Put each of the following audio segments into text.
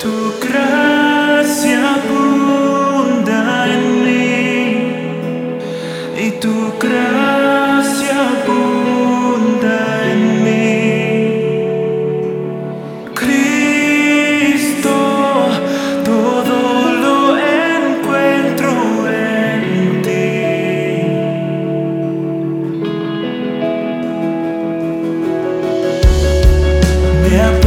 Tu gracia abunda en mí y tu gracia abunda. Yeah.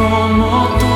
como tú.